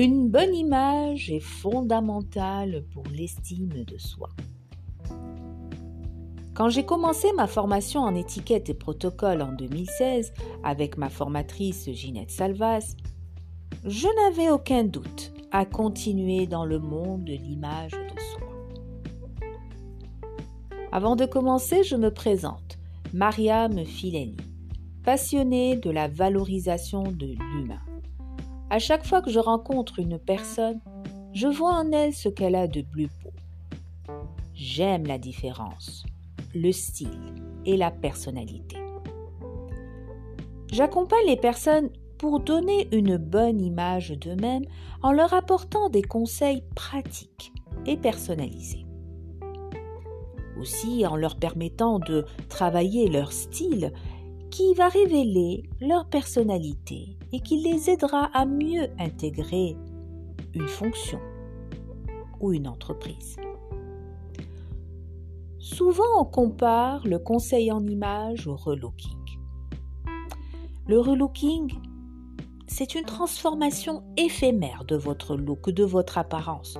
Une bonne image est fondamentale pour l'estime de soi. Quand j'ai commencé ma formation en étiquette et protocole en 2016 avec ma formatrice Ginette Salvas, je n'avais aucun doute à continuer dans le monde de l'image de soi. Avant de commencer, je me présente, Mariam Fileni, passionnée de la valorisation de l'humain. À chaque fois que je rencontre une personne, je vois en elle ce qu'elle a de plus beau. J'aime la différence, le style et la personnalité. J'accompagne les personnes pour donner une bonne image d'eux-mêmes en leur apportant des conseils pratiques et personnalisés. Aussi en leur permettant de travailler leur style qui va révéler leur personnalité et qui les aidera à mieux intégrer une fonction ou une entreprise. Souvent on compare le conseil en image au relooking. Le relooking c'est une transformation éphémère de votre look, de votre apparence.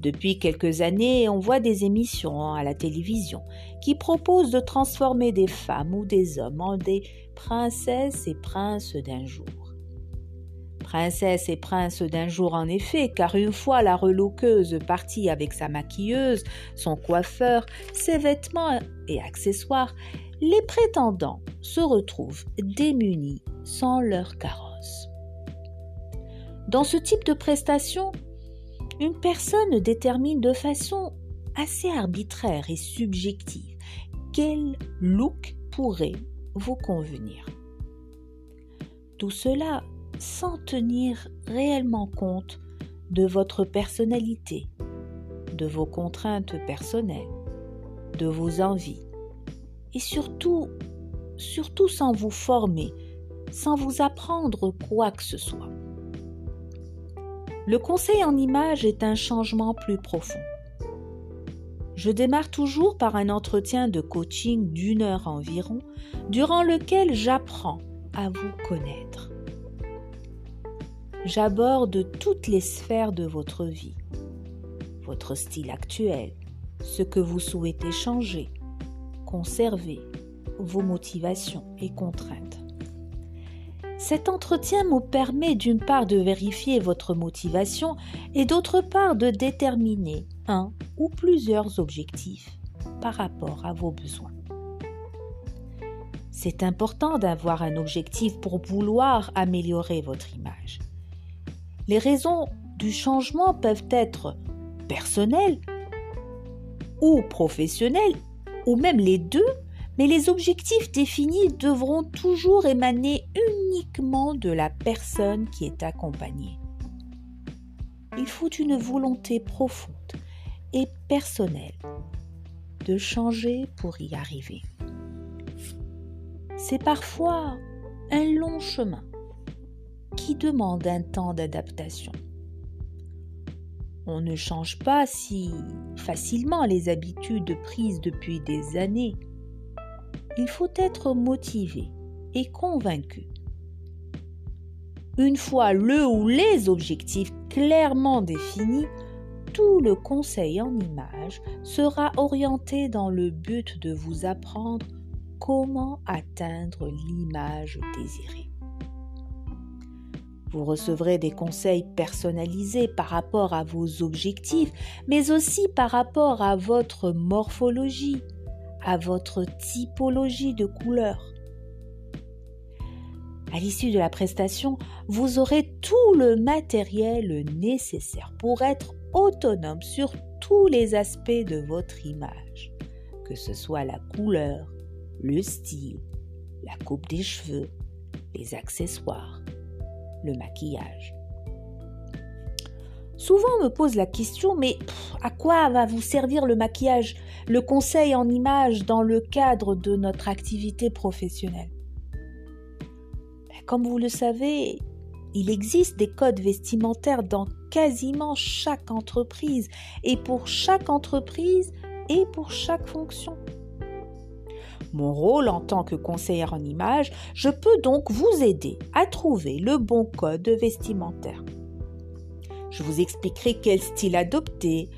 Depuis quelques années, on voit des émissions à la télévision qui proposent de transformer des femmes ou des hommes en des princesses et princes d'un jour. Princesse et prince d'un jour en effet, car une fois la reloqueuse partie avec sa maquilleuse, son coiffeur, ses vêtements et accessoires, les prétendants se retrouvent démunis sans leur carotte. Dans ce type de prestation, une personne détermine de façon assez arbitraire et subjective quel look pourrait vous convenir. Tout cela sans tenir réellement compte de votre personnalité, de vos contraintes personnelles, de vos envies et surtout, surtout sans vous former, sans vous apprendre quoi que ce soit. Le conseil en image est un changement plus profond. Je démarre toujours par un entretien de coaching d'une heure environ, durant lequel j'apprends à vous connaître. J'aborde toutes les sphères de votre vie, votre style actuel, ce que vous souhaitez changer, conserver, vos motivations et contraintes. Cet entretien me permet d'une part de vérifier votre motivation et d'autre part de déterminer un ou plusieurs objectifs par rapport à vos besoins. C'est important d'avoir un objectif pour vouloir améliorer votre image. Les raisons du changement peuvent être personnelles ou professionnelles, ou même les deux, mais les objectifs définis devront toujours émaner uniquement de la personne qui est accompagnée. Il faut une volonté profonde et personnelle de changer pour y arriver. C'est parfois un long chemin qui demande un temps d'adaptation. On ne change pas si facilement les habitudes prises depuis des années il faut être motivé et convaincu. Une fois le ou les objectifs clairement définis, tout le conseil en images sera orienté dans le but de vous apprendre comment atteindre l'image désirée. Vous recevrez des conseils personnalisés par rapport à vos objectifs, mais aussi par rapport à votre morphologie, à votre typologie de couleur. À l'issue de la prestation, vous aurez tout le matériel nécessaire pour être autonome sur tous les aspects de votre image, que ce soit la couleur, le style, la coupe des cheveux, les accessoires, le maquillage. Souvent on me pose la question, mais à quoi va vous servir le maquillage, le conseil en image dans le cadre de notre activité professionnelle? Ben, Comme vous le savez, il existe des codes vestimentaires dans quasiment chaque entreprise et pour chaque entreprise et pour chaque fonction. Mon rôle en tant que conseillère en image, je peux donc vous aider à trouver le bon code vestimentaire. Je vous expliquerai quel style adopter,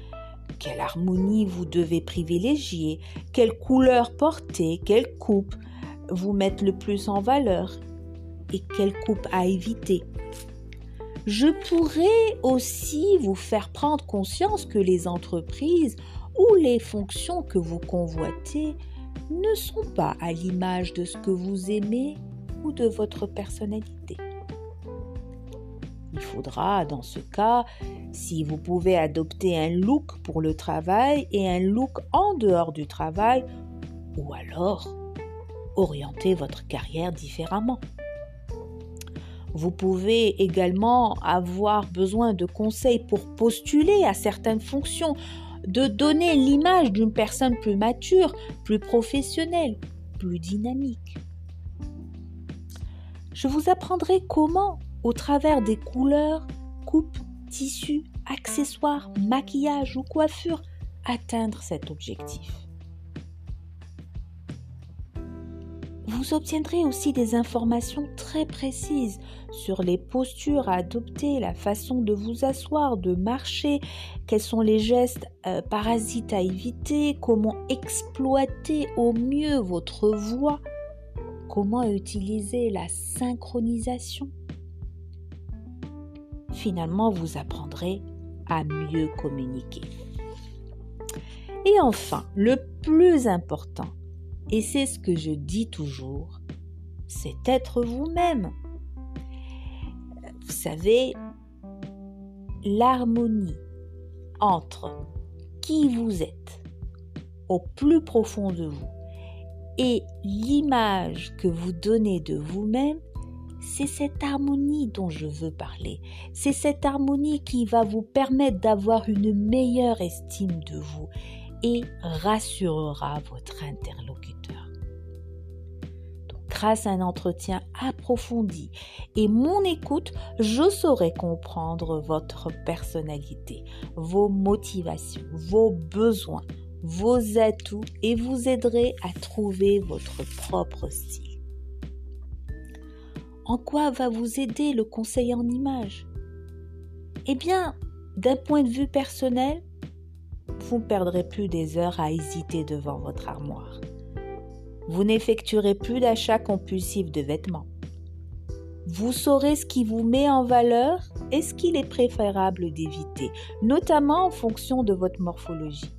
quelle harmonie vous devez privilégier, quelle couleur porter, quelle coupe vous mettre le plus en valeur et quelle coupe à éviter. Je pourrais aussi vous faire prendre conscience que les entreprises ou les fonctions que vous convoitez ne sont pas à l'image de ce que vous aimez ou de votre personnalité. Il faudra, dans ce cas, si vous pouvez adopter un look pour le travail et un look en dehors du travail, ou alors orienter votre carrière différemment. Vous pouvez également avoir besoin de conseils pour postuler à certaines fonctions, de donner l'image d'une personne plus mature, plus professionnelle, plus dynamique. Je vous apprendrai comment, au travers des couleurs, coupes, tissus, accessoires, maquillage ou coiffure, atteindre cet objectif. Vous obtiendrez aussi des informations très précises sur les postures à adopter, la façon de vous asseoir, de marcher, quels sont les gestes euh, parasites à éviter, comment exploiter au mieux votre voix, comment utiliser la synchronisation. Finalement, vous apprendrez à mieux communiquer. Et enfin, le plus important, et c'est ce que je dis toujours, c'est être vous-même. Vous savez, l'harmonie entre qui vous êtes au plus profond de vous et l'image que vous donnez de vous-même, c'est cette harmonie dont je veux parler. C'est cette harmonie qui va vous permettre d'avoir une meilleure estime de vous et rassurera votre interlocuteur. Grâce à un entretien approfondi et mon écoute, je saurai comprendre votre personnalité, vos motivations, vos besoins, vos atouts et vous aiderai à trouver votre propre style. En quoi va vous aider le conseil en image? Eh bien, d'un point de vue personnel, vous ne perdrez plus des heures à hésiter devant votre armoire. Vous n'effectuerez plus d'achat compulsif de vêtements. Vous saurez ce qui vous met en valeur et ce qu'il est préférable d'éviter, notamment en fonction de votre morphologie.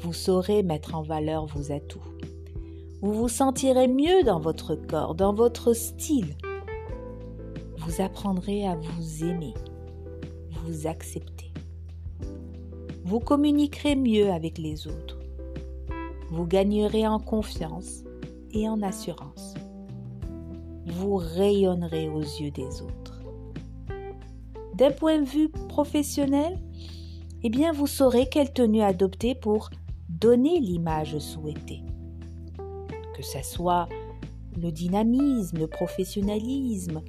Vous saurez mettre en valeur vos atouts. Vous vous sentirez mieux dans votre corps, dans votre style. Vous apprendrez à vous aimer, vous accepter. Vous communiquerez mieux avec les autres. Vous gagnerez en confiance et en assurance. Vous rayonnerez aux yeux des autres. D'un point de vue professionnel, eh bien vous saurez quelle tenue adopter pour donner l'image souhaitée. Que ce soit le dynamisme, le professionnalisme,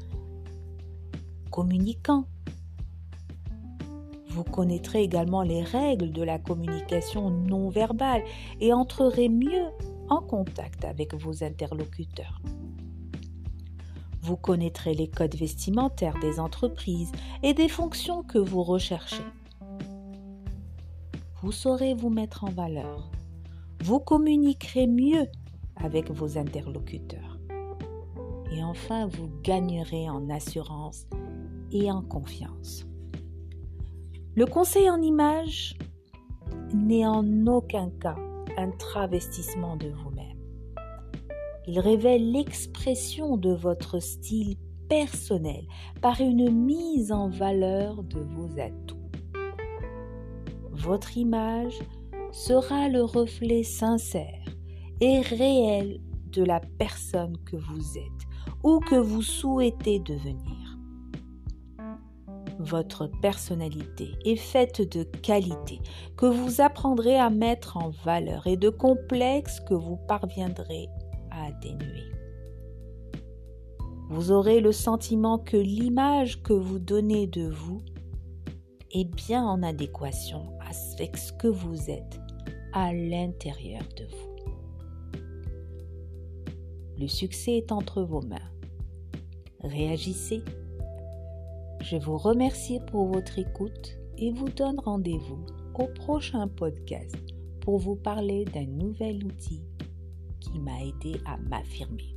communicant, vous connaîtrez également les règles de la communication non verbale et entrerez mieux en contact avec vos interlocuteurs. Vous connaîtrez les codes vestimentaires des entreprises et des fonctions que vous recherchez. Vous saurez vous mettre en valeur. Vous communiquerez mieux avec vos interlocuteurs. Et enfin, vous gagnerez en assurance et en confiance. Le conseil en image n'est en aucun cas un travestissement de vous-même. Il révèle l'expression de votre style personnel par une mise en valeur de vos atouts. Votre image sera le reflet sincère et réel de la personne que vous êtes ou que vous souhaitez devenir. Votre personnalité est faite de qualités que vous apprendrez à mettre en valeur et de complexes que vous parviendrez à atténuer. Vous aurez le sentiment que l'image que vous donnez de vous est bien en adéquation avec ce que vous êtes à l'intérieur de vous. Le succès est entre vos mains. Réagissez Je vous remercie pour votre écoute et vous donne rendez-vous au prochain podcast pour vous parler d'un nouvel outil qui m'a aidé à m'affirmer.